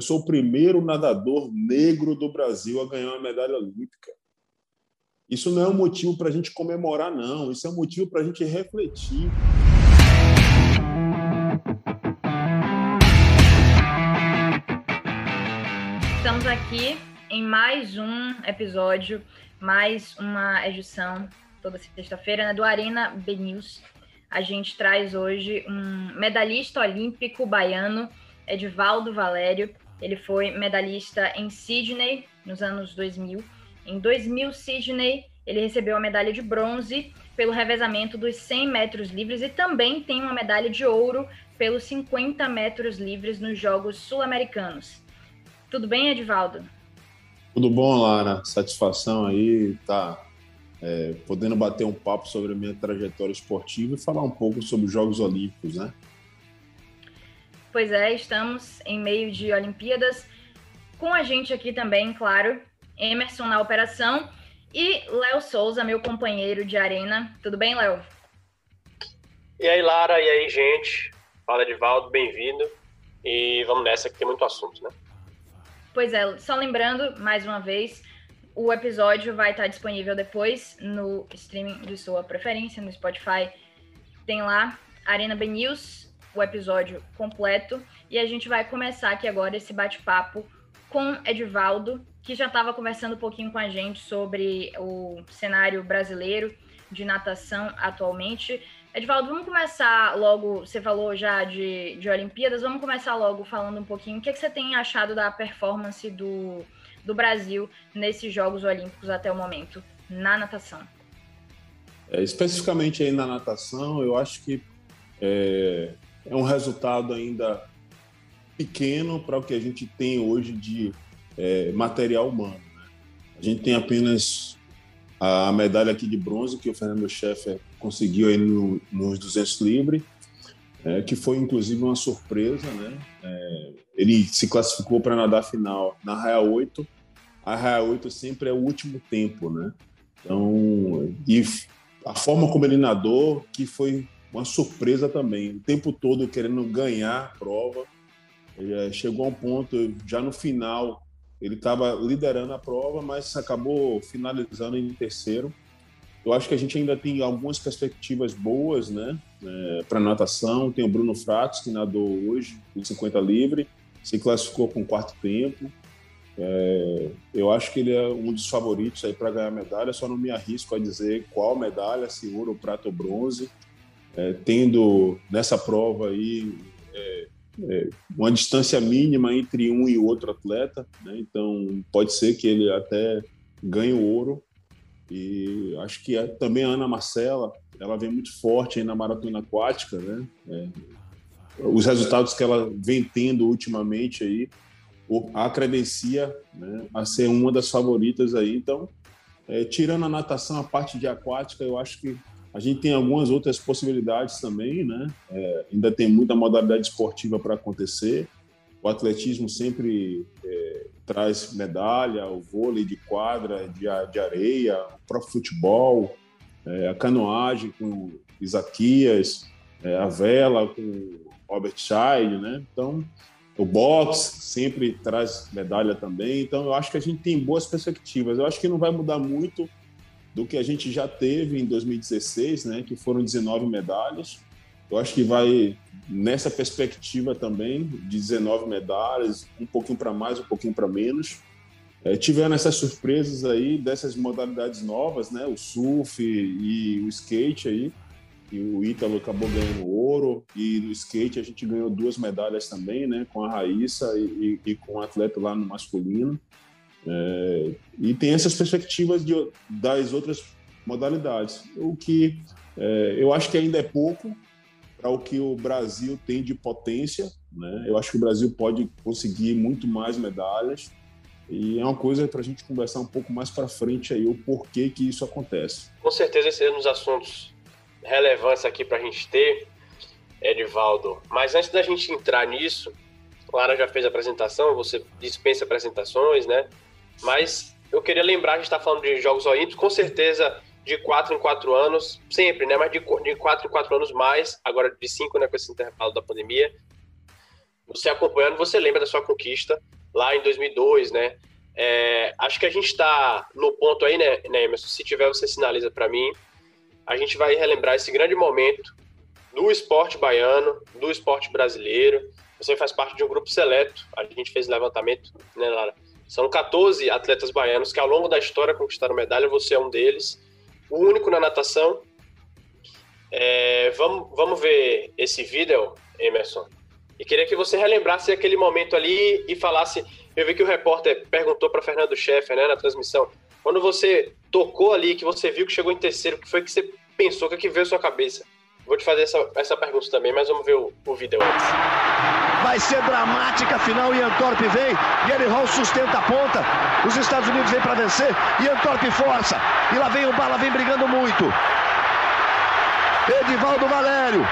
Eu sou o primeiro nadador negro do Brasil a ganhar uma medalha olímpica. Isso não é um motivo para a gente comemorar, não. Isso é um motivo para a gente refletir. Estamos aqui em mais um episódio, mais uma edição, toda sexta-feira, né, do Arena B News. A gente traz hoje um medalhista olímpico baiano, Edivaldo Valério, ele foi medalhista em Sydney nos anos 2000. Em 2000, Sydney, ele recebeu a medalha de bronze pelo revezamento dos 100 metros livres e também tem uma medalha de ouro pelos 50 metros livres nos Jogos Sul-Americanos. Tudo bem, Edivaldo? Tudo bom, Lara. Satisfação aí, tá é, podendo bater um papo sobre a minha trajetória esportiva e falar um pouco sobre os Jogos Olímpicos, né? Pois é, estamos em meio de Olimpíadas. Com a gente aqui também, claro, Emerson na operação e Léo Souza, meu companheiro de arena. Tudo bem, Léo? E aí, Lara, e aí, gente? Fala, Edivaldo, bem-vindo. E vamos nessa, que tem muito assunto, né? Pois é, só lembrando, mais uma vez, o episódio vai estar disponível depois no streaming de sua preferência, no Spotify. Tem lá Arena B News, o episódio completo. E a gente vai começar aqui agora esse bate-papo com Edivaldo, que já estava conversando um pouquinho com a gente sobre o cenário brasileiro de natação atualmente. Edivaldo, vamos começar logo. Você falou já de, de Olimpíadas, vamos começar logo falando um pouquinho. O que, é que você tem achado da performance do, do Brasil nesses Jogos Olímpicos até o momento, na natação? É, especificamente aí na natação, eu acho que é, é um resultado ainda pequeno para o que a gente tem hoje de é, material humano. Né? A gente tem apenas a medalha aqui de bronze que o Fernando Scheffer conseguiu aí no, nos 200 livre, é, que foi inclusive uma surpresa, né? É, ele se classificou para nadar final na raia 8. A raia 8 sempre é o último tempo, né? Então, e a forma como ele nadou, que foi uma surpresa também. O tempo todo querendo ganhar a prova. Ele chegou a um ponto, já no final, ele estava liderando a prova, mas acabou finalizando em terceiro. Eu acho que a gente ainda tem algumas perspectivas boas, né, é, para natação. Tem o Bruno Fratos, que nadou hoje em 50 livre, se classificou com quarto tempo. É, eu acho que ele é um dos favoritos aí para ganhar medalha. Só não me arrisco a dizer qual medalha, se ouro, prata ou bronze é, tendo nessa prova aí é, é, uma distância mínima entre um e outro atleta, né? então pode ser que ele até ganhe o ouro. E acho que também a Ana Marcela, ela vem muito forte aí na maratona aquática, né? É, os resultados que ela vem tendo ultimamente aí a credencia né, a ser uma das favoritas aí. Então, é, tirando a natação, a parte de aquática, eu acho que a gente tem algumas outras possibilidades também, né? É, ainda tem muita modalidade esportiva para acontecer. O atletismo sempre é, traz medalha, o vôlei de quadra, de, de areia, o próprio futebol, é, a canoagem com Isaquias, é, a vela com Robert Scheid, né? Então, o boxe sempre traz medalha também. Então, eu acho que a gente tem boas perspectivas. Eu acho que não vai mudar muito do que a gente já teve em 2016, né, que foram 19 medalhas. Eu acho que vai nessa perspectiva também de 19 medalhas, um pouquinho para mais, um pouquinho para menos. É, tiveram essas surpresas aí dessas modalidades novas, né, o surf e o skate aí. E o Ítalo acabou ganhando ouro e no skate a gente ganhou duas medalhas também, né, com a Raíssa e, e, e com o atleta lá no masculino. É, e tem essas perspectivas de, das outras modalidades, o que é, eu acho que ainda é pouco para o que o Brasil tem de potência. Né? Eu acho que o Brasil pode conseguir muito mais medalhas e é uma coisa para a gente conversar um pouco mais para frente aí o porquê que isso acontece. Com certeza esse é um dos assuntos relevantes aqui para a gente ter, Edivaldo. Mas antes da gente entrar nisso, Clara já fez a apresentação, você dispensa apresentações, né? Mas eu queria lembrar, a gente está falando de Jogos Olímpicos, com certeza de quatro em quatro anos, sempre, né? Mas de, de quatro em quatro anos mais, agora de cinco, né? Com esse intervalo da pandemia. você acompanhando, você lembra da sua conquista lá em 2002, né? É, acho que a gente está no ponto aí, né, né, Emerson? Se tiver, você sinaliza para mim. A gente vai relembrar esse grande momento do esporte baiano, do esporte brasileiro. Você faz parte de um grupo seleto. A gente fez levantamento, né, Lara? São 14 atletas baianos que ao longo da história conquistaram medalha. Você é um deles. O único na natação. É, vamos, vamos ver esse vídeo, Emerson. E queria que você relembrasse aquele momento ali e falasse. Eu vi que o repórter perguntou para Fernando Scheffer, né, na transmissão. Quando você tocou ali, que você viu que chegou em terceiro, o que foi que você pensou, o que, é que veio à sua cabeça? Vou te fazer essa, essa pergunta também, mas vamos ver o, o vídeo antes. Vai ser dramática a final. Ian Thorpe vem. Gary Hall sustenta a ponta. Os Estados Unidos vêm para vencer. Ian Thorpe força. E lá vem o Bala, vem brigando muito. Edivaldo Valério.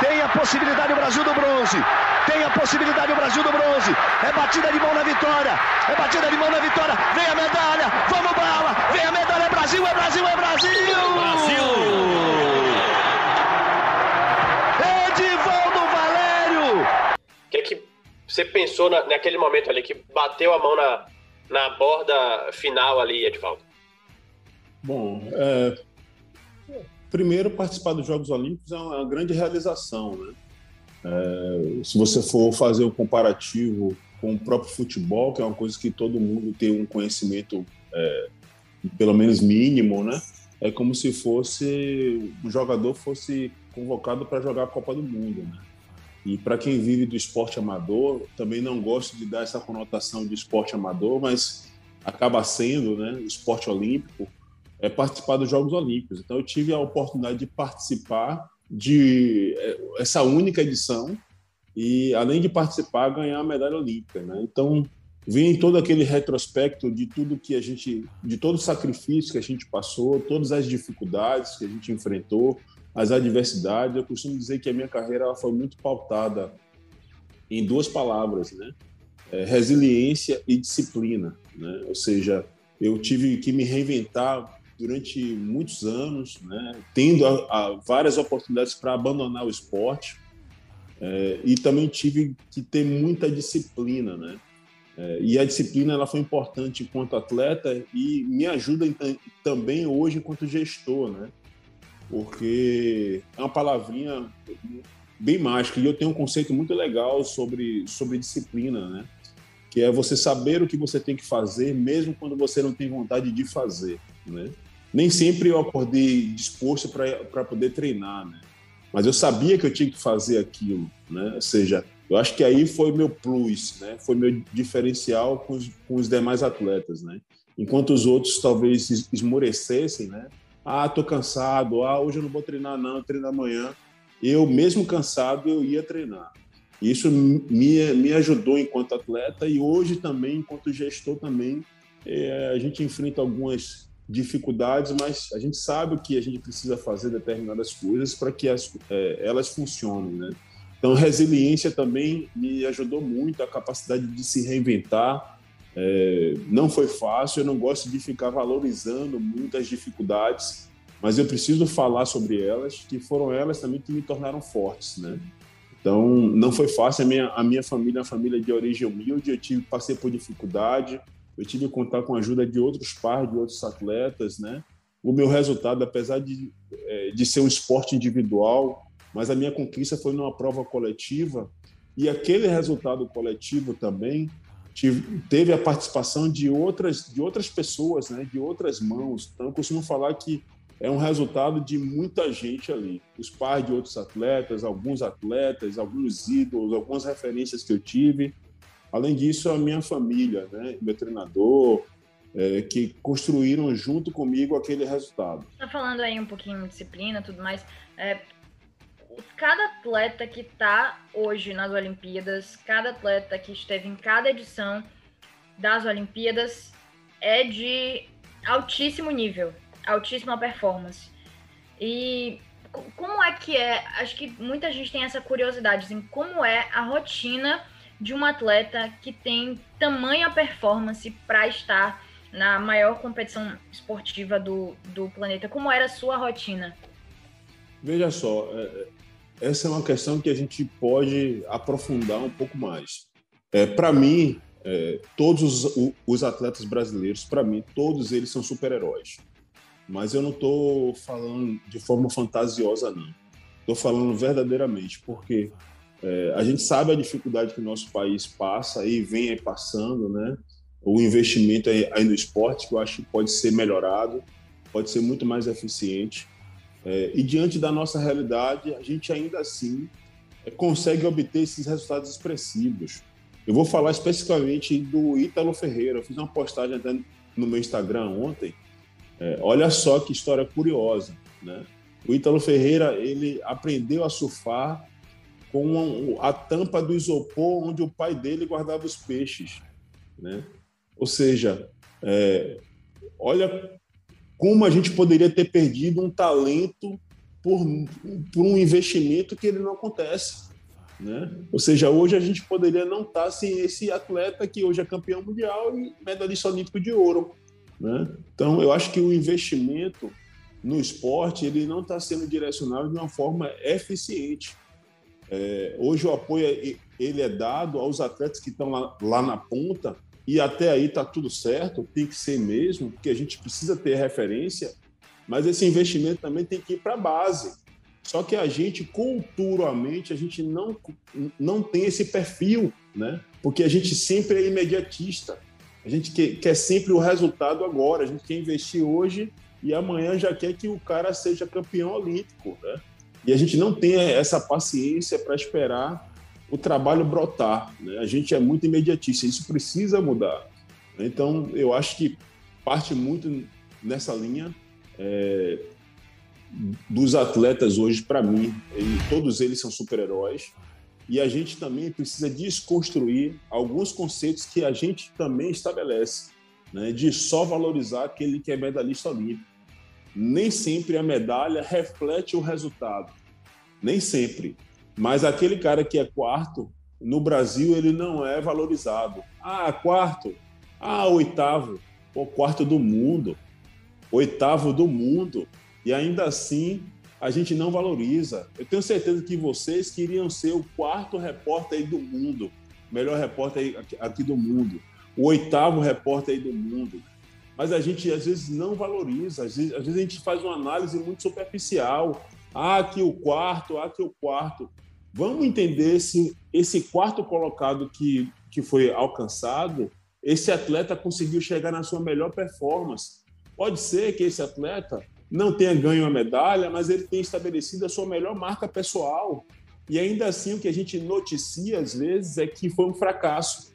Tem a possibilidade o Brasil do bronze. Tem a possibilidade o Brasil do bronze. É batida de mão na vitória. É batida de mão na vitória. Vem a medalha. Vamos, Bala. Vem a medalha. É Brasil, é Brasil, é Brasil. Brasil. Você pensou na, naquele momento ali que bateu a mão na, na borda final ali, Edvaldo? Bom, é, primeiro participar dos Jogos Olímpicos é uma grande realização, né? É, se você for fazer o um comparativo com o próprio futebol, que é uma coisa que todo mundo tem um conhecimento é, pelo menos mínimo, né? É como se fosse um jogador fosse convocado para jogar a Copa do Mundo, né? E para quem vive do esporte amador, também não gosto de dar essa conotação de esporte amador, mas acaba sendo, né, esporte olímpico, é participar dos Jogos Olímpicos. Então eu tive a oportunidade de participar de é, essa única edição e além de participar ganhar a medalha olímpica, né? Então vem todo aquele retrospecto de tudo que a gente, de todo o sacrifício que a gente passou, todas as dificuldades que a gente enfrentou, as adversidades. Eu costumo dizer que a minha carreira foi muito pautada em duas palavras, né? É, resiliência e disciplina, né? Ou seja, eu tive que me reinventar durante muitos anos, né? Tendo a, a várias oportunidades para abandonar o esporte é, e também tive que ter muita disciplina, né? É, e a disciplina ela foi importante enquanto atleta e me ajuda também hoje enquanto gestor, né? Porque é uma palavrinha bem mágica e eu tenho um conceito muito legal sobre, sobre disciplina, né? Que é você saber o que você tem que fazer, mesmo quando você não tem vontade de fazer, né? Nem sempre eu acordei disposto para poder treinar, né? Mas eu sabia que eu tinha que fazer aquilo, né? Ou seja, eu acho que aí foi meu plus, né? Foi meu diferencial com os, com os demais atletas, né? Enquanto os outros talvez esmorecessem, né? Ah, tô cansado. Ah, hoje eu não vou treinar não, eu treino amanhã. Eu, mesmo cansado, eu ia treinar. Isso me, me ajudou enquanto atleta e hoje também, enquanto gestor também, é, a gente enfrenta algumas dificuldades, mas a gente sabe que a gente precisa fazer determinadas coisas para que as, é, elas funcionem, né? Então, resiliência também me ajudou muito, a capacidade de se reinventar, é, não foi fácil, eu não gosto de ficar valorizando muitas dificuldades, mas eu preciso falar sobre elas, que foram elas também que me tornaram fortes, né? Então, não foi fácil. A minha, a minha família é uma família de origem humilde, eu tive, passei por dificuldade, eu tive que contar com a ajuda de outros pais, de outros atletas, né? O meu resultado, apesar de, é, de ser um esporte individual, mas a minha conquista foi numa prova coletiva, e aquele resultado coletivo também teve a participação de outras, de outras pessoas, né, de outras mãos. Então, eu costumo falar que é um resultado de muita gente ali. Os pais de outros atletas, alguns atletas, alguns ídolos, algumas referências que eu tive. Além disso, a minha família, né, meu treinador, é, que construíram junto comigo aquele resultado. Tá falando aí um pouquinho de disciplina, tudo mais. É, cada atleta que está hoje nas Olimpíadas, cada atleta que esteve em cada edição das Olimpíadas é de altíssimo nível, altíssima performance. E como é que é? Acho que muita gente tem essa curiosidade, assim, como é a rotina de um atleta que tem tamanha performance para estar na maior competição esportiva do, do planeta? Como era a sua rotina? Veja só, é, essa é uma questão que a gente pode aprofundar um pouco mais. É, para mim, é, todos os, os, atletas brasileiros, para mim, todos eles são super-heróis. Mas eu não estou falando de forma fantasiosa, não. Estou falando verdadeiramente, porque é, a gente sabe a dificuldade que o nosso país passa e vem passando, né? O investimento aí, aí no esporte, que eu acho que pode ser melhorado, pode ser muito mais eficiente. É, e diante da nossa realidade, a gente ainda assim é, consegue obter esses resultados expressivos. Eu vou falar especificamente do Ítalo Ferreira. Eu fiz uma postagem até no meu Instagram ontem. É, olha só que história curiosa, né? O Ítalo Ferreira ele aprendeu a surfar com a, tampa do isopor onde o pai dele guardava os peixes, né? Ou seja, é, olha como a gente poderia ter perdido um talento por, por um investimento que ele não acontece. Né? Ou seja, hoje a gente poderia não estar sem esse atleta que hoje é campeão mundial e medalhista olímpico de ouro. Né? Então, eu acho que o investimento no esporte ele não está sendo direcionado de uma forma eficiente. É, hoje o apoio ele é dado aos atletas que estão lá, lá na ponta e até aí está tudo certo, tem que ser mesmo, porque a gente precisa ter referência, mas esse investimento também tem que ir para a base. Só que a gente, culturalmente, a gente não, não tem esse perfil, né? Porque a gente sempre é imediatista. A gente quer, quer sempre o resultado agora. A gente quer investir hoje e amanhã já quer que o cara seja campeão olímpico, né? E a gente não tem essa paciência para esperar o trabalho brotar. Né? A gente é muito imediatista, isso precisa mudar. Então, eu acho que parte muito nessa linha é, dos atletas hoje, para mim, todos eles são super-heróis. E a gente também precisa desconstruir alguns conceitos que a gente também estabelece, né? de só valorizar aquele que é medalhista olímpico. Nem sempre a medalha reflete o resultado. Nem sempre. Mas aquele cara que é quarto, no Brasil, ele não é valorizado. Ah, quarto. Ah, oitavo. o quarto do mundo. Oitavo do mundo. E ainda assim, a gente não valoriza. Eu tenho certeza que vocês queriam ser o quarto repórter do mundo. Melhor repórter aqui do mundo. O oitavo repórter do mundo. Mas a gente, às vezes, não valoriza. Às vezes, às vezes a gente faz uma análise muito superficial. Ah, aqui o quarto, ah, aqui o quarto. Vamos entender se esse quarto colocado que, que foi alcançado, esse atleta conseguiu chegar na sua melhor performance. Pode ser que esse atleta não tenha ganho a medalha, mas ele tenha estabelecido a sua melhor marca pessoal. E ainda assim, o que a gente noticia às vezes é que foi um fracasso,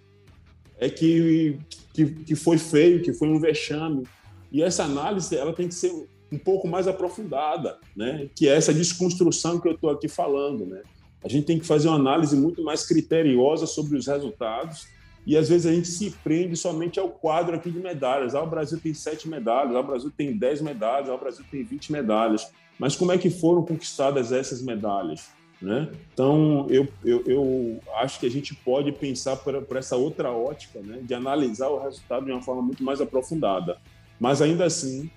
é que, que, que foi feio, que foi um vexame. E essa análise ela tem que ser um pouco mais aprofundada, né? que é essa desconstrução que eu estou aqui falando. Né? A gente tem que fazer uma análise muito mais criteriosa sobre os resultados e às vezes a gente se prende somente ao quadro aqui de medalhas. Ah, o Brasil tem sete medalhas, ah, o Brasil tem dez medalhas, ah, o Brasil tem vinte medalhas. Mas como é que foram conquistadas essas medalhas? Né? Então, eu, eu, eu, acho que a gente pode pensar por, por essa outra ótica, né? de analisar o resultado de uma forma muito mais aprofundada. Mas ainda assim,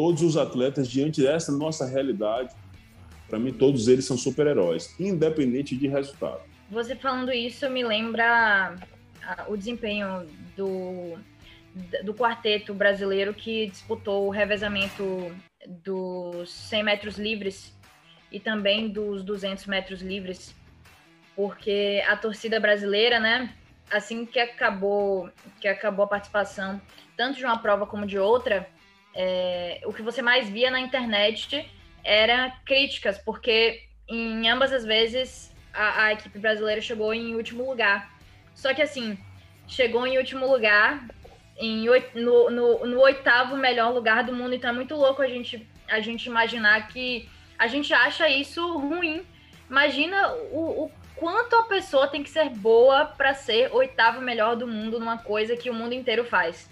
todos os atletas, diante dessa nossa realidade, para mim, todos eles são super-heróis, independente de resultado. Você falando isso me lembra o desempenho do, do quarteto brasileiro que disputou o revezamento dos 100 metros livres e também dos 200 metros livres, porque a torcida brasileira, né, assim que acabou que acabou a participação tanto de uma prova como de outra, é, o que você mais via na internet era críticas, porque em ambas as vezes a, a, equipe brasileira chegou em último lugar. Só que assim, chegou em último lugar em, no, no, no, oitavo melhor lugar do mundo. Então é muito louco a gente, a gente imaginar que a gente acha isso ruim. Imagina o, o quanto a pessoa tem que ser boa para ser oitavo melhor do mundo numa coisa que o mundo inteiro faz.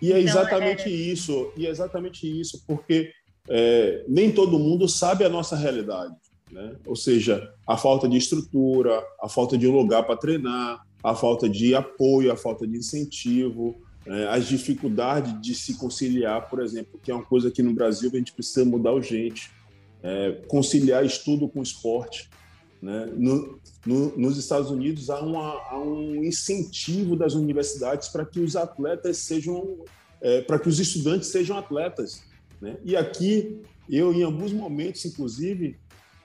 E é então, exatamente é... isso, e é exatamente isso, porque é, nem todo mundo sabe a nossa realidade. Né? Ou seja, a falta de estrutura, a falta de lugar para treinar, a falta de apoio, a falta de incentivo, é, as dificuldades de se conciliar, por exemplo, que é uma coisa que no Brasil a gente precisa mudar urgente. É, conciliar estudo com esporte. Né? No, no, nos Estados Unidos há, uma, há, um incentivo das universidades para que os atletas sejam, é, para que os estudantes sejam atletas. Né? E aqui eu, em alguns momentos, inclusive,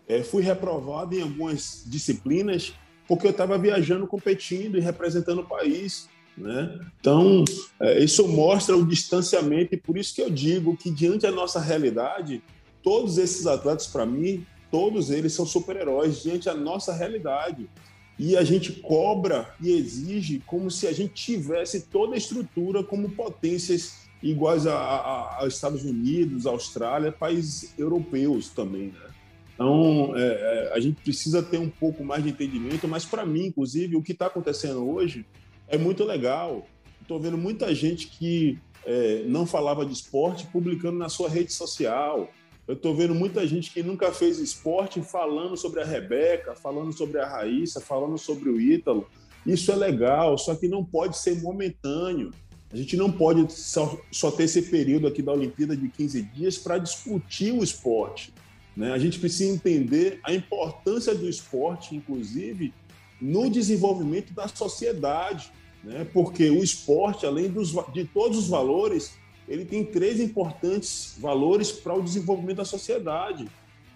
é, fui reprovado em algumas disciplinas porque eu estava viajando, competindo e representando o país. Né? Então, é, isso mostra o distanciamento, e por isso que eu digo que, diante da nossa realidade, todos esses atletas, para mim, todos eles são super-heróis diante da nossa realidade. E a gente cobra e exige como se a gente tivesse toda a estrutura como potências iguais a, a, Estados Unidos, Austrália, países europeus também. Né? Então, é, é, a gente precisa ter um pouco mais de entendimento, mas para mim, inclusive, o que está acontecendo hoje é muito legal. Estou vendo muita gente que é, não falava de esporte publicando na sua rede social. Eu estou vendo muita gente que nunca fez esporte falando sobre a Rebeca, falando sobre a Raíssa, falando sobre o Ítalo. Isso é legal, só que não pode ser momentâneo. A gente não pode só, só ter esse período aqui da Olimpíada de 15 dias para discutir o esporte. Né? A gente precisa entender a importância do esporte, inclusive, no desenvolvimento da sociedade. Né? Porque o esporte, além dos, de todos os valores, ele tem três importantes valores para o desenvolvimento da sociedade.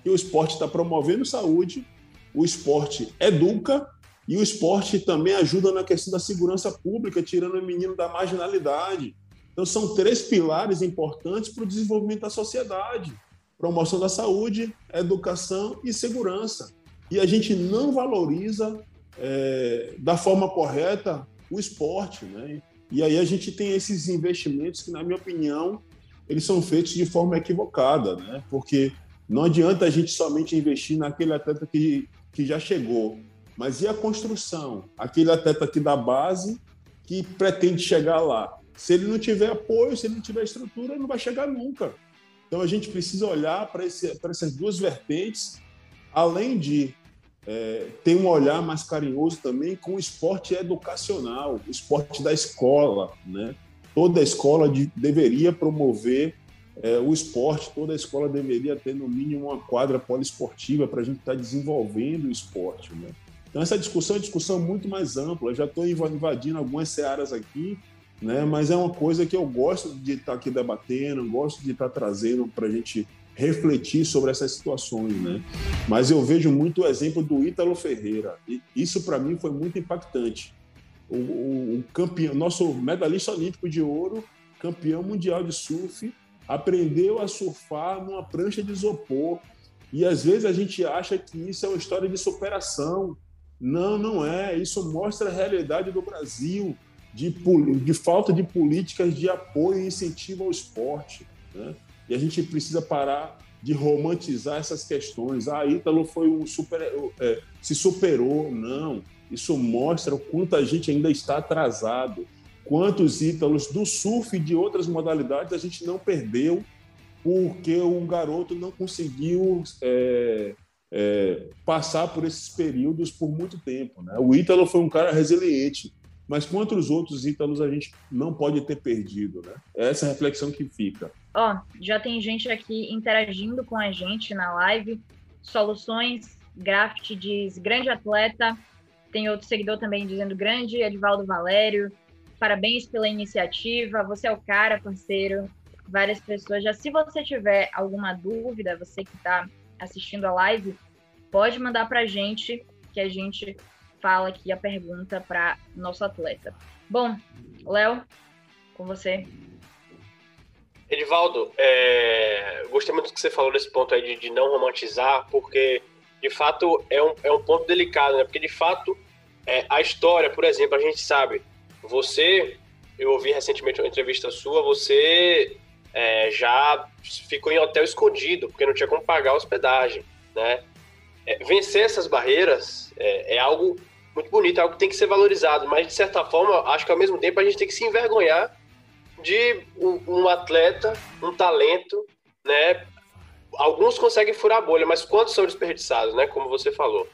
Que o esporte está promovendo saúde, o esporte educa e o esporte também ajuda na questão da segurança pública, tirando o menino da marginalidade. Então, são três pilares importantes para o desenvolvimento da sociedade: promoção da saúde, educação e segurança. E a gente não valoriza é, da forma correta o esporte. Né? E aí a gente tem esses investimentos que, na minha opinião, eles são feitos de forma equivocada, né? Porque não adianta a gente somente investir naquele atleta que, que já chegou, mas e a construção? Aquele atleta aqui da base que pretende chegar lá. Se ele não tiver apoio, se ele não tiver estrutura, não vai chegar nunca. Então a gente precisa olhar para essas duas vertentes, além de é, tem um olhar mais carinhoso também com o esporte educacional, o esporte da escola. Né? Toda escola de, deveria promover é, o esporte, toda escola deveria ter, no mínimo, uma quadra poliesportiva para a gente estar tá desenvolvendo o esporte. Né? Então, essa discussão é discussão muito mais ampla. Eu já estou invadindo algumas searas aqui, né? mas é uma coisa que eu gosto de estar tá aqui debatendo, gosto de estar tá trazendo para a gente refletir sobre essas situações, né? Mas eu vejo muito o exemplo do Ítalo Ferreira. E isso para mim foi muito impactante. O, o, o, campeão, nosso medalhista olímpico de ouro, campeão mundial de surf, aprendeu a surfar numa prancha de isopor. E às vezes a gente acha que isso é uma história de superação. Não, não é. Isso mostra a realidade do Brasil, de, de falta de políticas de apoio e incentivo ao esporte. Né? E a gente precisa parar de romantizar essas questões. Ah, Ítalo foi um super, é, se superou. Não. Isso mostra o quanto a gente ainda está atrasado. Quantos Ítalos do surf e de outras modalidades a gente não perdeu porque o garoto não conseguiu é, é, passar por esses períodos por muito tempo. Né? O Ítalo foi um cara resiliente, mas quantos outros Ítalos a gente não pode ter perdido? Né? É essa reflexão que fica. Ó, já tem gente aqui interagindo com a gente na live. Soluções, Graft diz grande atleta. Tem outro seguidor também dizendo grande, Edivaldo Valério. Parabéns pela iniciativa. Você é o cara, parceiro. Várias pessoas. Já se você tiver alguma dúvida, você que está assistindo a live, pode mandar para a gente, que a gente fala aqui a pergunta para nosso atleta. Bom, Léo, com você. Edivaldo, é, gostei muito do que você falou desse ponto aí de, de, não romantizar, porque de fato é um, é um ponto delicado, né? Porque de fato é, a história, por exemplo, a gente sabe, você, eu ouvi recentemente uma entrevista sua, você é, já ficou em hotel escondido, porque não tinha como pagar a hospedagem, né? É, vencer essas barreiras é, é algo muito bonito, é algo que tem que ser valorizado, mas de certa forma, acho que ao mesmo tempo a gente tem que se envergonhar de um, atleta, um talento, né? Alguns conseguem furar a bolha, mas quantos são desperdiçados, né? Como você falou.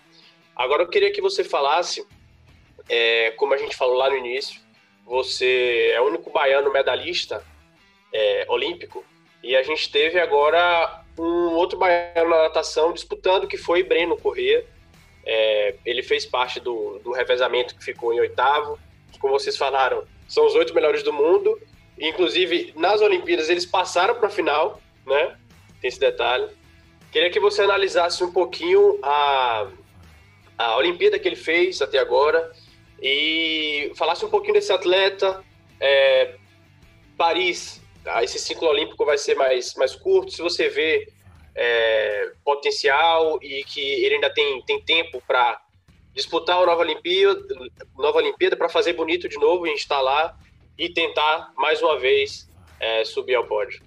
Agora eu queria que você falasse, é, como a gente falou lá no início, você é o único baiano medalhista é, olímpico e a gente teve agora um outro baiano na natação disputando, que foi Breno Corrêa. É, ele fez parte do, do revezamento que ficou em oitavo. Como vocês falaram, são os oito melhores do mundo. Inclusive, nas Olimpíadas, eles passaram para a final, né? Tem esse detalhe. Queria que você analisasse um pouquinho a, a Olimpíada que ele fez até agora e falasse um pouquinho desse atleta. É, Paris, tá? esse ciclo olímpico vai ser mais, mais curto. Se você vê é, potencial e que ele ainda tem, tem tempo para disputar uma nova Olimpíada, nova Olimpíada para fazer bonito de novo e instalar e tentar mais uma vez é, subir ao pódio.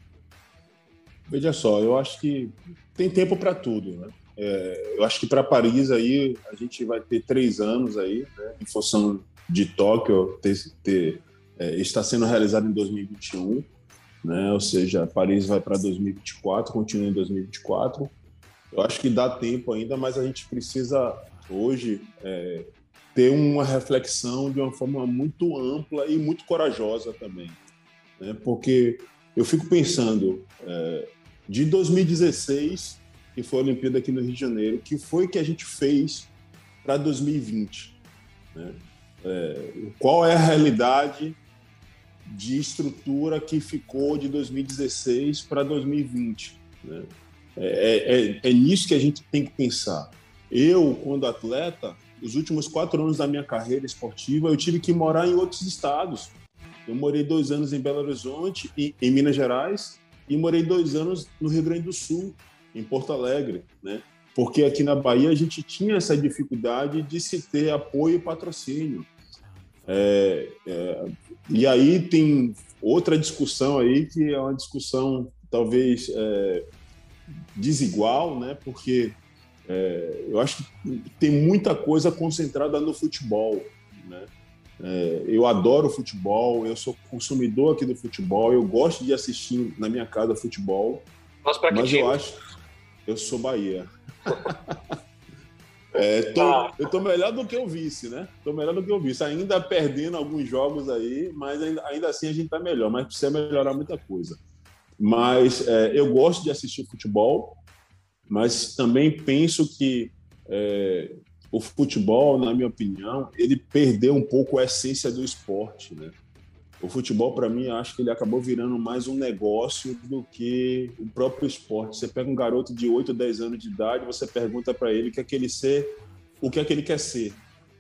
Veja só, eu acho que tem tempo para tudo, né? É, eu acho que para Paris aí a gente vai ter três anos aí, né, em função de Tóquio ter, ter é, está sendo realizado em 2021, né? Ou seja, Paris vai para 2024, continua em 2024. Eu acho que dá tempo ainda, mas a gente precisa hoje é, ter uma reflexão de uma forma muito ampla e muito corajosa também, né? Porque eu fico pensando é, de 2016 que foi a Olimpíada aqui no Rio de Janeiro, que foi que a gente fez para 2020? Né? É, qual é a realidade de estrutura que ficou de 2016 para 2020. Né? É, é, é, nisso que a gente tem que pensar. Eu, quando atleta, os últimos quatro anos da minha carreira esportiva, eu tive que morar em outros estados. Eu morei dois anos em Belo Horizonte, em, em Minas Gerais, e morei dois anos no Rio Grande do Sul, em Porto Alegre, né? Porque aqui na Bahia a gente tinha essa dificuldade de se ter apoio e patrocínio. É, é, e aí tem outra discussão aí que é uma discussão talvez é, desigual, né? Porque é, eu acho que tem muita coisa concentrada no futebol, né? É, eu adoro futebol, eu sou consumidor aqui do futebol, eu gosto de assistir na minha casa futebol. Mas, mas eu acho, eu sou Bahia. É, tô, ah. Eu tô melhor do que o vice, né? Tô melhor do que o vice. Ainda perdendo alguns jogos aí, mas ainda, ainda assim a gente tá melhor. Mas precisa melhorar muita coisa. Mas é, eu gosto de assistir futebol, mas também penso que é, o futebol, na minha opinião, ele perdeu um pouco a essência do esporte, né? o futebol, para mim, acho que ele acabou virando mais um negócio do que o próprio esporte. Você pega um garoto de 8 ou 10 anos de idade, você pergunta para ele o que é que ele ser, o que é que ele quer ser.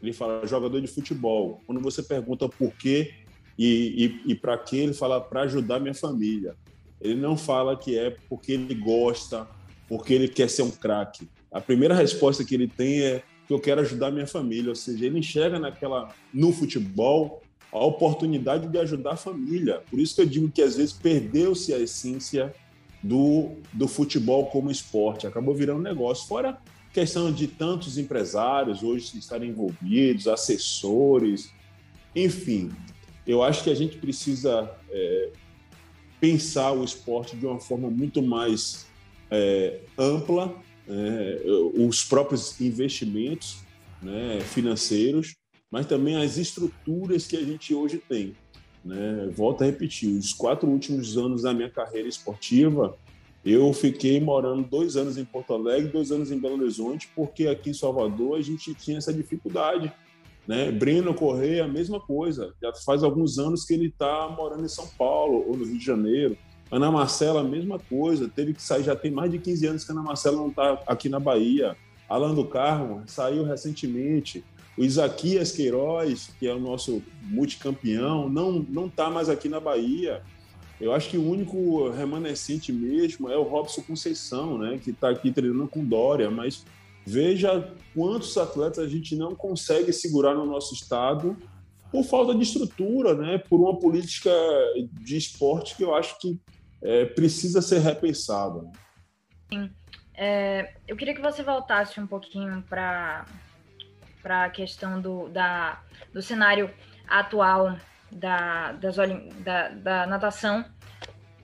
Ele fala jogador de futebol. Quando você pergunta por quê e, e, e para quê, ele fala para ajudar minha família. Ele não fala que é porque ele gosta, porque ele quer ser um craque. A primeira resposta que ele tem é que eu quero ajudar minha família, ou seja, ele enxerga naquela no futebol a oportunidade de ajudar a família. Por isso que eu digo que às vezes perdeu-se a essência do, do futebol como esporte, acabou virando negócio. Fora questão de tantos empresários hoje estarem envolvidos, assessores, enfim. Eu acho que a gente precisa é, pensar o esporte de uma forma muito mais é, ampla, é, os próprios investimentos né, financeiros, mas também as estruturas que a gente hoje tem. Né? Volto a repetir, os quatro últimos anos da minha carreira esportiva, eu fiquei morando dois anos em Porto Alegre, dois anos em Belo Horizonte, porque aqui em Salvador a gente tinha essa dificuldade. Né? Breno Correia, a mesma coisa. Já faz alguns anos que ele está morando em São Paulo ou no Rio de Janeiro. Ana Marcela, mesma coisa. Teve que sair, já tem mais de 15 anos que Ana Marcela não está aqui na Bahia. Alan do Carmo saiu recentemente. O Isaquias Queiroz, que é o nosso multicampeão, não não está mais aqui na Bahia. Eu acho que o único remanescente mesmo é o Robson Conceição, né, que está aqui treinando com Dória, mas veja quantos atletas a gente não consegue segurar no nosso estado por falta de estrutura, né, por uma política de esporte que eu acho que é, precisa ser repensada. Sim. É, eu queria que você voltasse um pouquinho para para a questão do, da, do cenário atual da, das, da, da natação.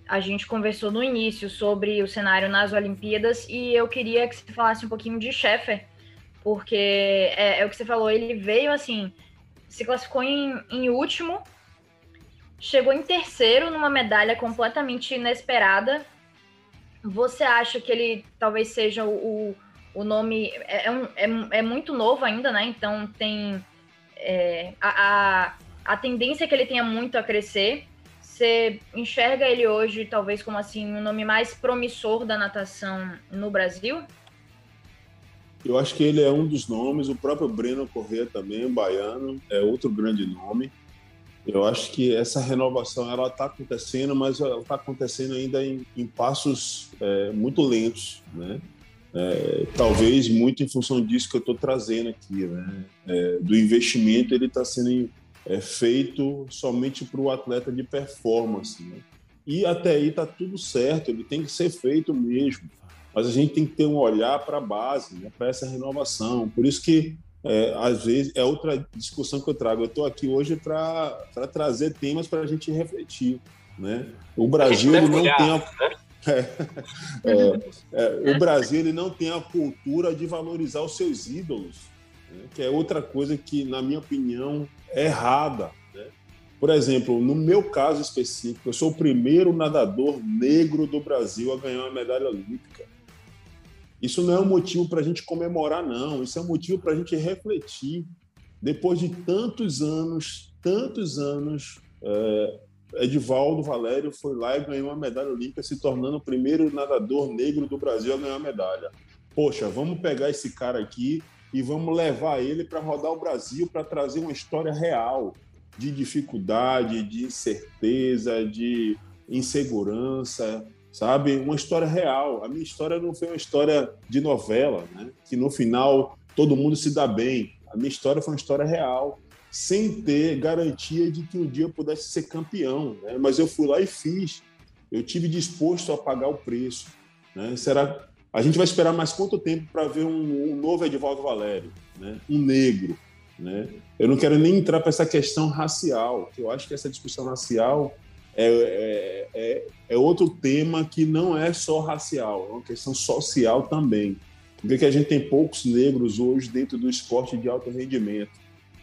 A gente conversou no início sobre o cenário nas Olimpíadas e eu queria que você falasse um pouquinho de Sheffer, porque é, é o que você falou, ele veio assim, se classificou em, em último, chegou em terceiro numa medalha completamente inesperada. Você acha que ele talvez seja o, o nome é, é, é, é muito novo ainda, né? Então tem é, a, a, a tendência é que ele tenha muito a crescer. Você enxerga ele hoje, talvez, como assim, o um nome mais promissor da natação no Brasil? Eu acho que ele é um dos nomes. O próprio Breno Corrêa também, baiano, é outro grande nome. Eu acho que essa renovação ela está acontecendo, mas ela está acontecendo ainda em, em passos é, muito lentos, né? É, talvez muito em função disso que eu estou trazendo aqui, né? É, do investimento ele está sendo é, feito somente para o atleta de performance, né? E até aí está tudo certo, ele tem que ser feito mesmo. Mas a gente tem que ter um olhar para a base, né? para essa renovação. Por isso que é, às vezes é outra discussão que eu trago. Eu estou aqui hoje para trazer temas para a gente refletir. Né? O Brasil não tem a, né? É, é, é, o Brasil ele não tem a cultura de valorizar os seus ídolos, né? que é outra coisa que, na minha opinião, é errada. Né? Por exemplo, no meu caso específico, eu sou o primeiro nadador negro do Brasil a ganhar uma medalha olímpica. Isso não é um motivo para a gente comemorar, não. Isso é um motivo para a gente refletir. Depois de tantos anos, tantos anos, é, Edivaldo Valério foi lá e ganhou uma medalha olímpica, se tornando o primeiro nadador negro do Brasil a ganhar uma medalha. Poxa, vamos pegar esse cara aqui e vamos levar ele para rodar o Brasil para trazer uma história real de dificuldade, de incerteza, de insegurança, sabe? Uma história real. A minha história não foi uma história de novela, né? Que no final todo mundo se dá bem. A minha história foi uma história real sem ter garantia de que um dia eu pudesse ser campeão. Né? Mas eu fui lá e fiz. Eu tive disposto a pagar o preço. Né? Será? A gente vai esperar mais quanto tempo para ver um, um, novo Edivaldo Valério, né? um negro? Né? Eu não quero nem entrar para essa questão racial, que eu acho que essa discussão racial é, é, é, é, outro tema que não é só racial, é uma questão social também. Porque a gente tem poucos negros hoje dentro do esporte de alto rendimento.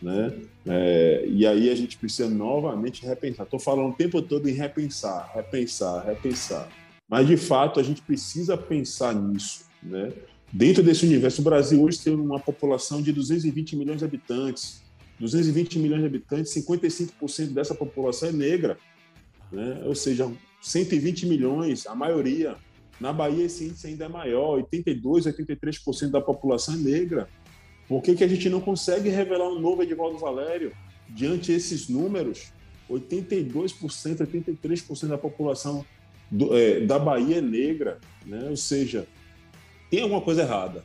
Né? É, e aí a gente precisa novamente repensar. Estou falando o tempo todo em repensar, repensar, repensar. Mas de fato a gente precisa pensar nisso, né? Dentro desse universo, o Brasil hoje tem uma população de 220 milhões de habitantes. 220 milhões de habitantes, 55% dessa população é negra, né? Ou seja, 120 milhões, a maioria. Na Bahia esse índice ainda é maior, 82, 83% da população é negra. Por que, que a gente não consegue revelar um novo Edivaldo Valério diante desses números? 82%, 83% da população do, é, da Bahia é negra, né? ou seja, tem alguma coisa errada.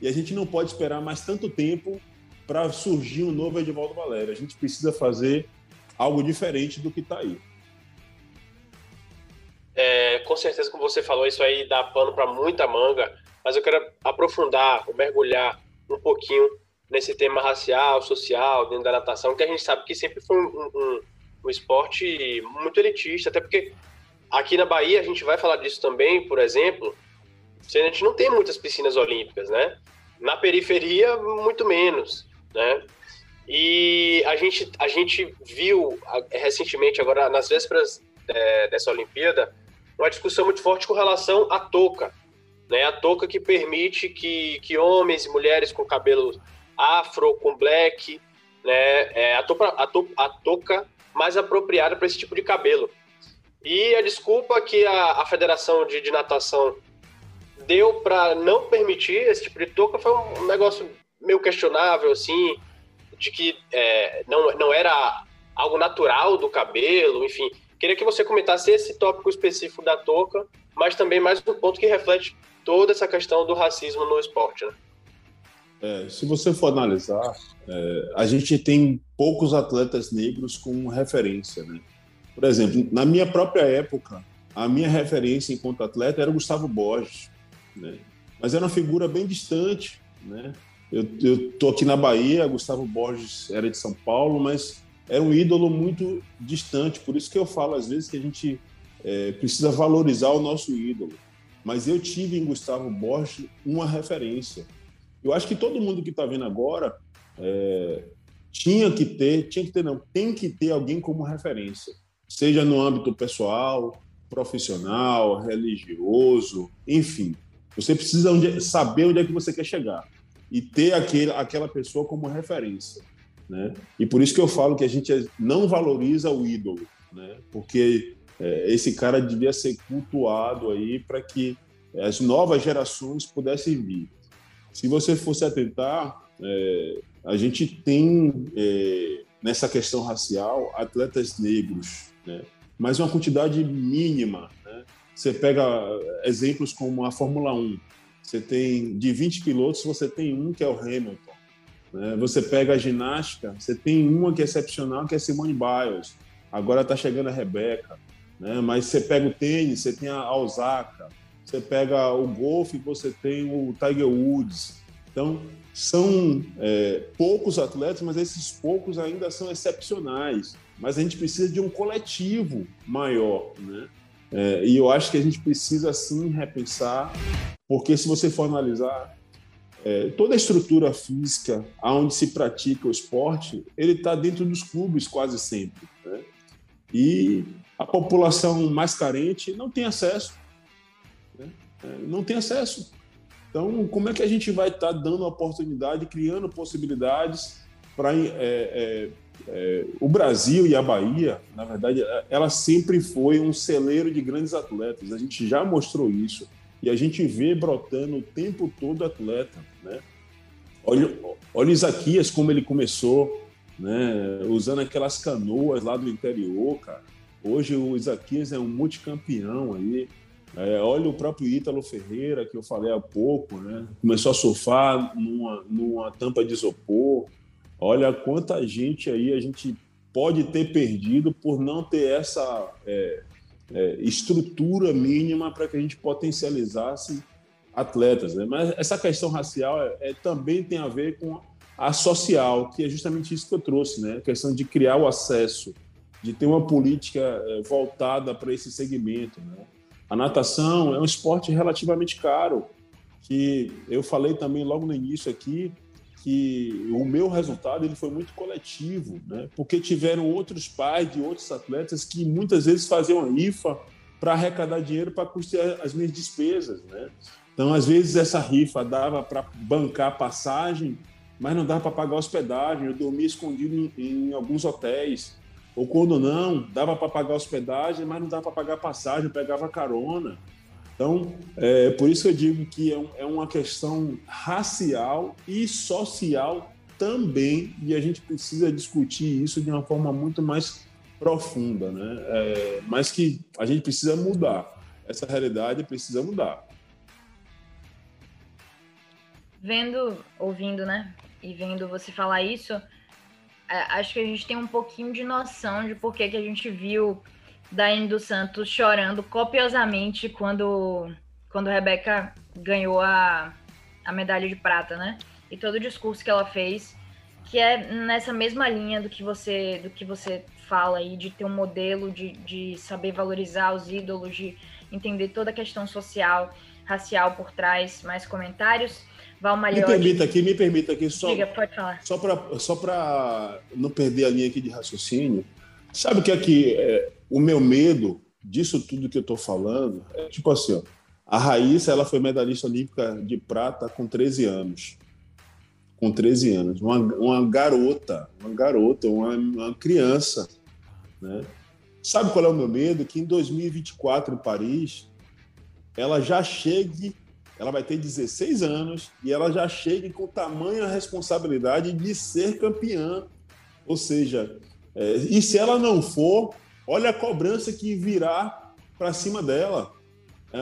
E a gente não pode esperar mais tanto tempo para surgir um novo Edivaldo Valério. A gente precisa fazer algo diferente do que está aí. É, com certeza, como você falou, isso aí dá pano para muita manga, mas eu quero aprofundar, mergulhar um pouquinho nesse tema racial, social, dentro da natação, que a gente sabe que sempre foi um, um, um esporte muito elitista, até porque aqui na Bahia a gente vai falar disso também, por exemplo, a gente não tem muitas piscinas olímpicas, né? Na periferia, muito menos, né? E a gente, a gente viu recentemente, agora nas vésperas é, dessa Olimpíada, uma discussão muito forte com relação à touca, né? A touca que permite que, que homens e mulheres com cabelo afro, com black, né? É a, touca, a, a touca mais apropriada para esse tipo de cabelo. E a desculpa que a, a Federação de, de Natação deu para não permitir esse tipo de touca foi um negócio meio questionável, assim, de que é, não, não era algo natural do cabelo, enfim. Queria que você comentasse esse tópico específico da touca, mas também mais um ponto que reflete toda essa questão do racismo no esporte, né? É, se você for analisar, é, a gente tem poucos atletas negros com referência, né? Por exemplo, na minha própria época, a minha referência enquanto atleta era o Gustavo Borges, né? Mas era uma figura bem distante, né? Eu, eu tô aqui na Bahia, Gustavo Borges era de São Paulo, mas era um ídolo muito distante. Por isso que eu falo às vezes que a gente é, precisa valorizar o nosso ídolo mas eu tive em Gustavo Borges uma referência. Eu acho que todo mundo que está vendo agora é, tinha que ter, tinha que ter não, tem que ter alguém como referência, seja no âmbito pessoal, profissional, religioso, enfim. Você precisa onde, saber onde é que você quer chegar e ter aquele, aquela pessoa como referência. Né? E por isso que eu falo que a gente não valoriza o ídolo, né? porque é, esse cara devia ser cultuado aí para que as novas gerações pudessem vir. Se você fosse atentar, é, a gente tem é, nessa questão racial atletas negros, né? mas uma quantidade mínima. Né? Você pega exemplos como a Fórmula 1, você tem de 20 pilotos, você tem um que é o Hamilton. Né? Você pega a ginástica, você tem uma que é excepcional, que é Simone Biles. Agora está chegando a Rebeca. Né? Mas você pega o tênis, você tem a Osaka. Você pega o golfe, você tem o Tiger Woods. Então, são é, poucos atletas, mas esses poucos ainda são excepcionais. Mas a gente precisa de um coletivo maior, né? É, e eu acho que a gente precisa sim repensar, porque se você for analisar é, toda a estrutura física aonde se pratica o esporte, ele está dentro dos clubes quase sempre. Né? E a população mais carente não tem acesso. Né? É, não tem acesso. Então, como é que a gente vai estar tá dando oportunidade, criando possibilidades para é, é, é, o Brasil e a Bahia, na verdade, ela sempre foi um celeiro de grandes atletas. A gente já mostrou isso e a gente vê brotando o tempo todo atleta, né? Olha, olha Isaquias como ele começou, né? Usando aquelas canoas lá do interior, cara. Hoje o Isaquias é um multicampeão aí. É, olha o próprio Ítalo Ferreira, que eu falei há pouco, né? Começou a surfar numa, numa tampa de isopor. Olha quanta gente aí a gente pode ter perdido por não ter essa é, é, estrutura mínima para que a gente potencializasse atletas. Né? Mas essa questão racial é, é, também tem a ver com a social, que é justamente isso que eu trouxe, né? a questão de criar o acesso, de ter uma política é, voltada para esse segmento. Né? A natação é um esporte relativamente caro, que eu falei também logo no início aqui, que o meu resultado ele foi muito coletivo, né? porque tiveram outros pais de outros atletas que muitas vezes faziam rifa para arrecadar dinheiro para custear as minhas despesas. Né? Então, às vezes, essa rifa dava para bancar passagem, mas não dava para pagar hospedagem. Eu dormia escondido em, em alguns hotéis. Ou quando não, dava para pagar hospedagem, mas não dava para pagar passagem, eu pegava carona. Então, é por isso que eu digo que é, um, é uma questão racial e social também, e a gente precisa discutir isso de uma forma muito mais profunda, né? É, mas que a gente precisa mudar. Essa realidade precisa mudar. Vendo, ouvindo, né? E vendo você falar isso, é, acho que a gente tem um pouquinho de noção de por que, que a gente viu Daiane dos Santos chorando copiosamente quando, quando Rebeca ganhou a, a medalha de prata, né? E todo o discurso que ela fez, que é nessa mesma linha do que você, do que você fala aí, de ter um modelo, de, de saber valorizar os ídolos, de entender toda a questão social, racial por trás. Mais comentários? Val Me permita aqui, me permita aqui, só, Diga, pode falar. Só para só não perder a linha aqui de raciocínio, sabe o que é que é, o meu medo disso tudo que eu estou falando é tipo assim, ó, a Raíssa ela foi medalhista olímpica de prata com 13 anos. Com 13 anos. Uma, uma garota, uma garota, uma, uma criança. Né? Sabe qual é o meu medo? Que em 2024, em Paris, ela já chegue, ela vai ter 16 anos e ela já chegue com tamanha responsabilidade de ser campeã. Ou seja, é, e se ela não for, Olha a cobrança que virá para cima dela. É,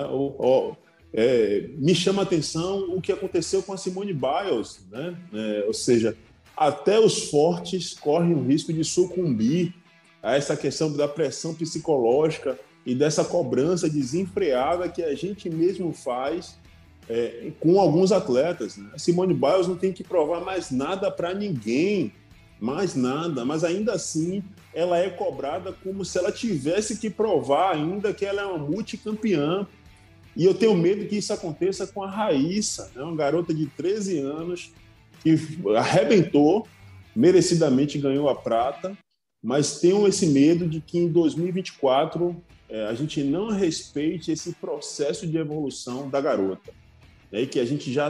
é, me chama a atenção o que aconteceu com a Simone Biles, né? É, ou seja, até os fortes correm o risco de sucumbir a essa questão da pressão psicológica e dessa cobrança desenfreada que a gente mesmo faz é, com alguns atletas. Né? A Simone Biles não tem que provar mais nada para ninguém mais nada, mas ainda assim ela é cobrada como se ela tivesse que provar ainda que ela é uma multicampeã. E eu tenho medo que isso aconteça com a Raíssa, né? uma garota de 13 anos que arrebentou, merecidamente ganhou a prata, mas tenho esse medo de que em 2024 é, a gente não respeite esse processo de evolução da garota. né, e que a gente já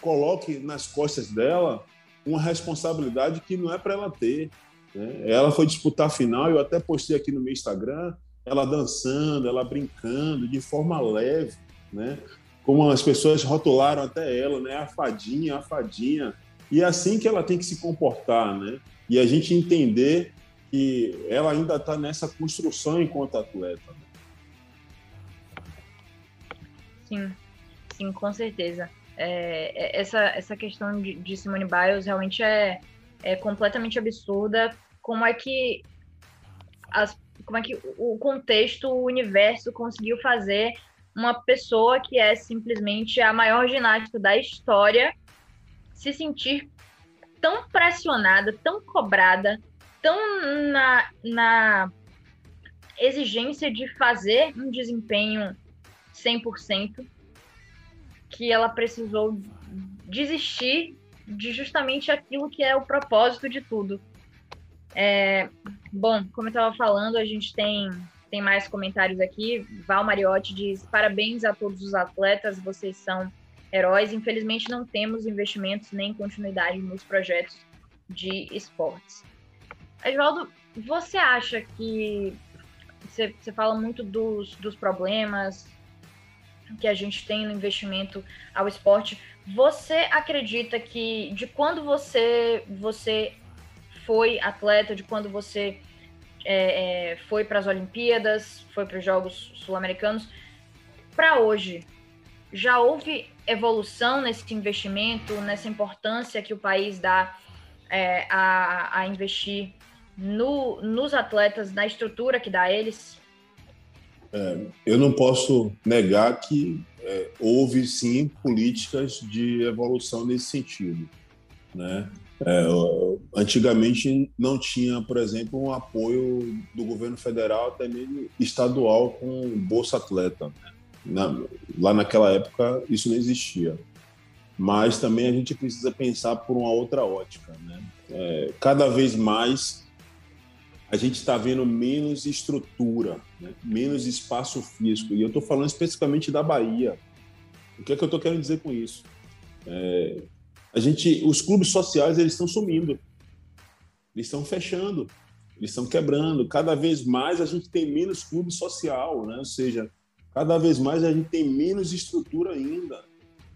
coloque nas costas dela uma responsabilidade que não é para ela ter. Né? Ela foi disputar a final, eu até postei aqui no meu Instagram, ela dançando, ela brincando de forma leve, né? como as pessoas rotularam até ela, né? a fadinha, a fadinha. E é assim que ela tem que se comportar, né? E a gente entender que ela ainda está nessa construção enquanto atleta. Né? Sim, sim, com certeza. É, é, essa, essa questão de, de Simone Biles realmente é, é completamente absurda. Como é que as, como é que o contexto, o universo conseguiu fazer uma pessoa que é simplesmente a maior ginástica da história se sentir tão pressionada, tão cobrada, tão na, na exigência de fazer um desempenho 100%, que ela precisou desistir de justamente aquilo que é o propósito de tudo. É, bom, como eu estava falando, a gente tem, tem mais comentários aqui. Val Mariotti diz: parabéns a todos os atletas, vocês são heróis. Infelizmente, não temos investimentos nem continuidade nos projetos de esportes. Edvaldo, você acha que você, você fala muito dos, dos problemas que a gente tem no investimento ao esporte. Você acredita que de quando você você foi atleta, de quando você é, é, foi para as Olimpíadas, foi para os Jogos Sul-Americanos, para hoje, já houve evolução nesse investimento, nessa importância que o país dá é, a, a investir no, nos atletas, na estrutura que dá a eles? É, eu não posso negar que é, houve sim políticas de evolução nesse sentido. Né? É, antigamente não tinha, por exemplo, um apoio do governo federal, até mesmo estadual, com Bolsa Atleta. Né? Na, lá naquela época isso não existia. Mas também a gente precisa pensar por uma outra ótica. Né? É, cada vez mais a gente está vendo menos estrutura, né? menos espaço físico. E eu estou falando especificamente da Bahia. O que é que eu estou querendo dizer com isso? É, a gente, os clubes sociais eles estão sumindo, eles estão fechando, eles estão quebrando. Cada vez mais a gente tem menos clube social, né? Ou seja, cada vez mais a gente tem menos estrutura ainda.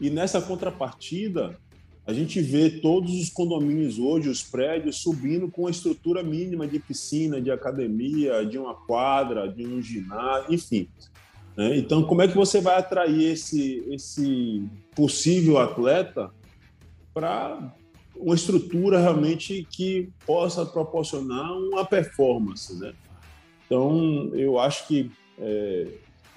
E nessa contrapartida, a gente vê todos os condomínios hoje, os prédios, subindo com a estrutura mínima de piscina, de academia, de uma quadra, de um ginásio, enfim. Né? Então, como é que você vai atrair esse, esse possível atleta para uma estrutura realmente que possa proporcionar uma performance? Né? Então, eu acho que é,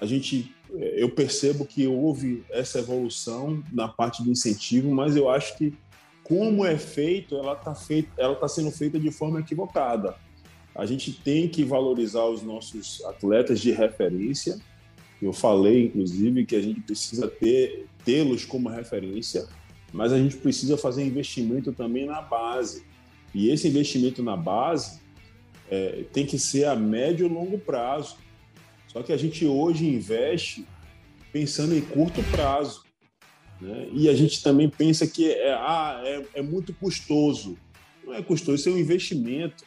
a gente eu percebo que houve essa evolução na parte do incentivo, mas eu acho que como é feito, ela está está sendo feita de forma equivocada. A gente tem que valorizar os nossos atletas de referência. Eu falei, inclusive, que a gente precisa tê-los como referência, mas a gente precisa fazer investimento também na base. E esse investimento na base é, tem que ser a médio e longo prazo só que a gente hoje investe pensando em curto prazo. Né? E a gente também pensa que é, ah, é, é muito custoso. Não é custoso, isso é um investimento.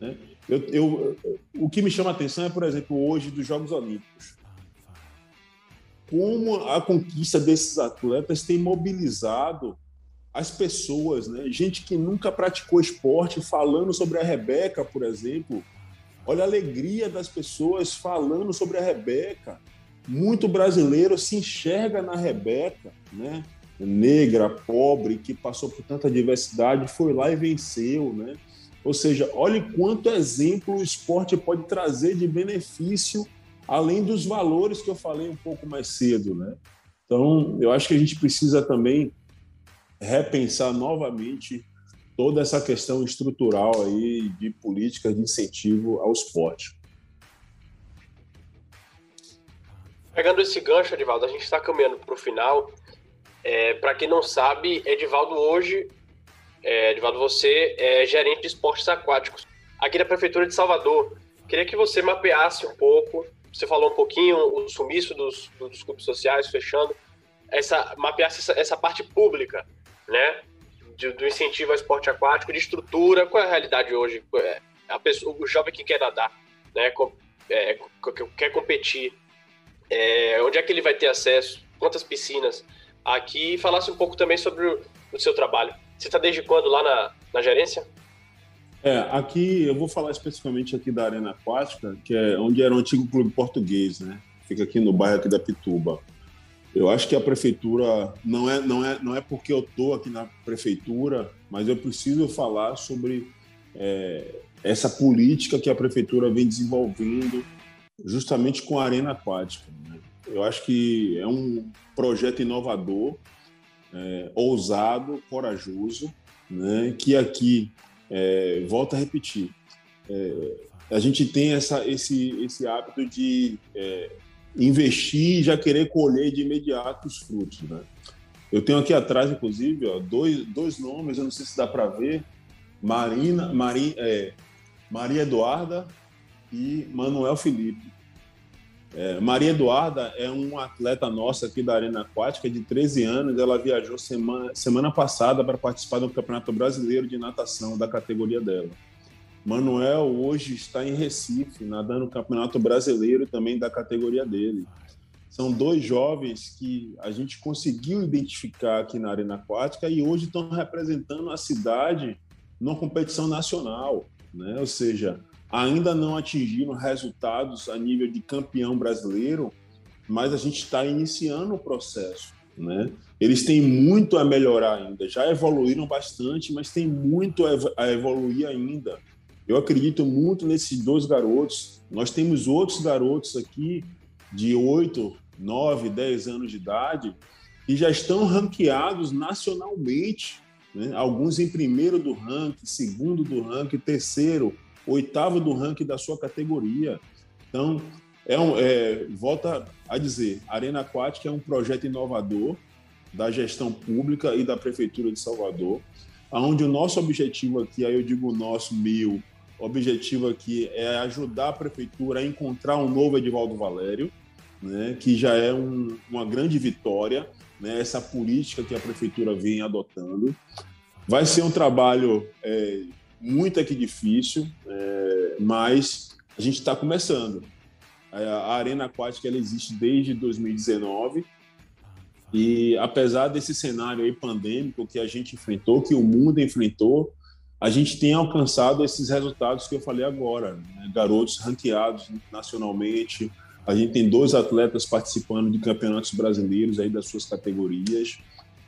Né? Eu, eu, o que me chama a atenção é, por exemplo, hoje dos Jogos Olímpicos. Como a conquista desses atletas tem mobilizado as pessoas, né? gente que nunca praticou esporte, falando sobre a Rebeca, por exemplo, Olha a alegria das pessoas falando sobre a Rebeca. Muito brasileiro se enxerga na Rebeca, né? Negra, pobre, que passou por tanta diversidade, foi lá e venceu, né? Ou seja, olhe quanto exemplo o esporte pode trazer de benefício, além dos valores que eu falei um pouco mais cedo, né? Então, eu acho que a gente precisa também repensar novamente toda essa questão estrutural aí de políticas de incentivo ao esporte. Pegando esse gancho, Edivaldo, a gente está caminhando para o final. É, para quem não sabe, Edivaldo hoje, é, Edivaldo, você é gerente de esportes aquáticos aqui da Prefeitura de Salvador. Queria que você mapeasse um pouco, você falou um pouquinho o sumiço dos, dos clubes sociais fechando, essa mapear essa, essa parte pública, né? De, do incentivo ao esporte aquático, de estrutura, qual é a realidade hoje? É, a pessoa, o jovem que quer nadar, né? É, quer competir, é, onde é que ele vai ter acesso? Quantas piscinas? Aqui falasse um pouco também sobre o, o seu trabalho. Você está desde quando lá na, na gerência? É, aqui eu vou falar especificamente aqui da Arena Aquática, que é onde era o antigo clube português, né? Fica aqui no bairro aqui da Pituba. Eu acho que a prefeitura não é não é não é porque eu tô aqui na prefeitura, mas eu preciso falar sobre é, essa política que a prefeitura vem desenvolvendo justamente com a arena aquática. Né? Eu acho que é um projeto inovador, é, ousado, corajoso, né? que aqui é, volta a repetir. É, a gente tem essa, esse, esse hábito de é, investir e já querer colher de imediato os frutos. Né? Eu tenho aqui atrás, inclusive, ó, dois, dois nomes, eu não sei se dá para ver, Marina, Mari, é, Maria Eduarda e Manuel Felipe. É, Maria Eduarda é um atleta nossa aqui da Arena Aquática de 13 anos. Ela viajou semana, semana passada para participar do Campeonato Brasileiro de Natação da categoria dela. Manuel hoje está em Recife, nadando o Campeonato Brasileiro também da categoria dele. São dois jovens que a gente conseguiu identificar aqui na Arena Aquática e hoje estão representando a cidade numa competição nacional, né? Ou seja, ainda não atingiram resultados a nível de campeão brasileiro, mas a gente está iniciando o processo. Né? Eles têm muito a melhorar ainda, já evoluíram bastante, mas tem muito a evoluir ainda. Eu acredito muito nesses dois garotos. Nós temos outros garotos aqui de 8, 9, 10 anos de idade que já estão ranqueados nacionalmente. Né? Alguns em primeiro do ranking, segundo do ranking, terceiro, oitavo do ranking da sua categoria. Então, é um, é, volta a dizer, Arena Aquática é um projeto inovador da gestão pública e da Prefeitura de Salvador, onde o nosso objetivo aqui, aí eu digo o nosso, meu, objetivo aqui é ajudar a Prefeitura a encontrar um novo Edivaldo Valério, né, que já é um, uma grande vitória, né, essa política que a Prefeitura vem adotando. Vai ser um trabalho é, muito aqui difícil, é, mas a gente está começando. A Arena Aquática ela existe desde 2019 e apesar desse cenário pandêmico que a gente enfrentou, que o mundo enfrentou, a gente tem alcançado esses resultados que eu falei agora. Né? Garotos ranqueados nacionalmente, a gente tem dois atletas participando de campeonatos brasileiros aí das suas categorias.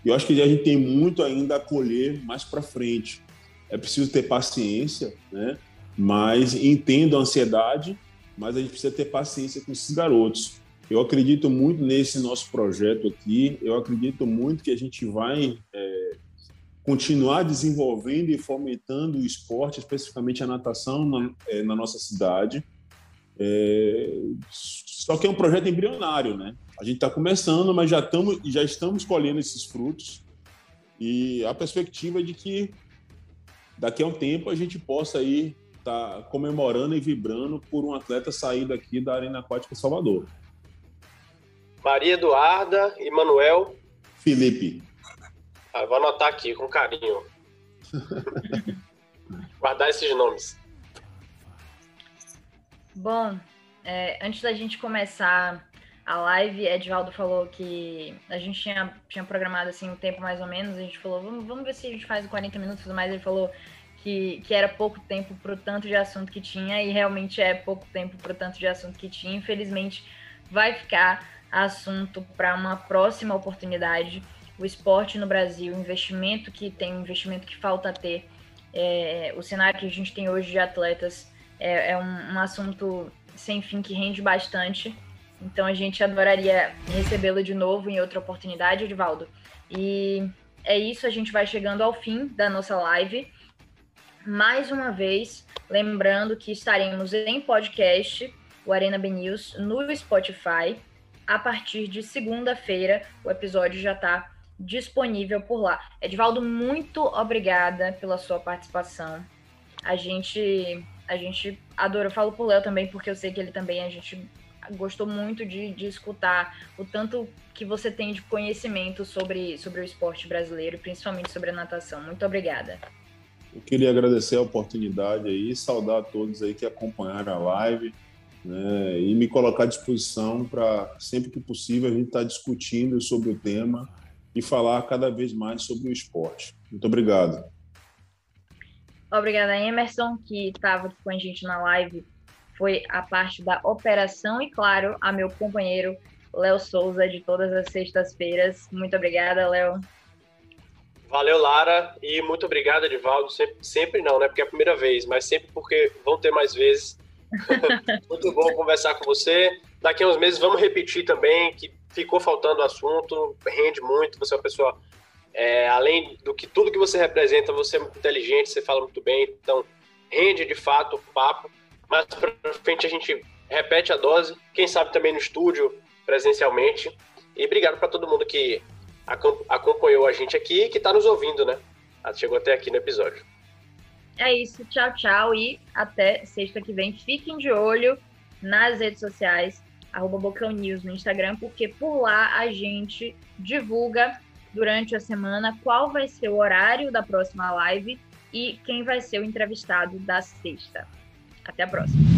E eu acho que a gente tem muito ainda a colher mais para frente é preciso ter paciência, né? Mas entendo a ansiedade, mas a gente precisa ter paciência com esses garotos. Eu acredito muito nesse nosso projeto aqui. Eu acredito muito que a gente vai é, continuar desenvolvendo e fomentando o esporte, especificamente a natação na, é, na nossa cidade. É, só que é um projeto embrionário, né? A gente está começando, mas já, tamo, já estamos colhendo esses frutos. E a perspectiva é de que daqui a um tempo a gente possa aí estar tá comemorando e vibrando por um atleta sair daqui da Arena Aquática Salvador. Maria Eduarda e Manuel Ah, vou anotar aqui com carinho. Guardar esses nomes. Bom, é, antes da gente começar a live, Edvaldo falou que a gente tinha, tinha programado assim um tempo mais ou menos, a gente falou, vamos, vamos ver se a gente faz 40 minutos, mas ele falou que, que era pouco tempo para o tanto de assunto que tinha, e realmente é pouco tempo para o tanto de assunto que tinha. Infelizmente, vai ficar assunto para uma próxima oportunidade. O esporte no Brasil, o investimento que tem, o investimento que falta ter, é, o cenário que a gente tem hoje de atletas é, é um, um assunto sem fim que rende bastante então a gente adoraria recebê-lo de novo em outra oportunidade, Edvaldo. E é isso, a gente vai chegando ao fim da nossa live. Mais uma vez, lembrando que estaremos em podcast, o Arena B News, no Spotify. A partir de segunda-feira, o episódio já está disponível por lá. Edvaldo, muito obrigada pela sua participação. A gente, a gente adora, eu falo pro Léo também, porque eu sei que ele também, a gente gostou muito de, de escutar o tanto que você tem de conhecimento sobre, sobre o esporte brasileiro, principalmente sobre a natação. Muito obrigada. Eu queria agradecer a oportunidade aí, saudar a todos aí que acompanharam a live, né, e me colocar à disposição para sempre que possível a gente estar tá discutindo sobre o tema e falar cada vez mais sobre o esporte. Muito obrigado. Obrigada, Emerson, que estava com a gente na live foi a parte da operação e, claro, a meu companheiro Léo Souza, de todas as sextas-feiras. Muito obrigada, Léo. Valeu, Lara, e muito obrigado, Edivaldo. Sempre, sempre não, né? Porque é a primeira vez, mas sempre porque vão ter mais vezes. muito bom conversar com você. Daqui a uns meses vamos repetir também, que ficou faltando o assunto, rende muito. Você é uma pessoa, é, além do que tudo que você representa, você é muito inteligente, você fala muito bem, então rende de fato o papo. Mas para frente a gente repete a dose, quem sabe também no estúdio, presencialmente. E obrigado para todo mundo que acompanhou a gente aqui e que está nos ouvindo, né? Chegou até aqui no episódio. É isso, tchau, tchau e até sexta que vem. Fiquem de olho nas redes sociais, arroba Bocão News no Instagram, porque por lá a gente divulga durante a semana qual vai ser o horário da próxima live e quem vai ser o entrevistado da sexta. Até a próxima.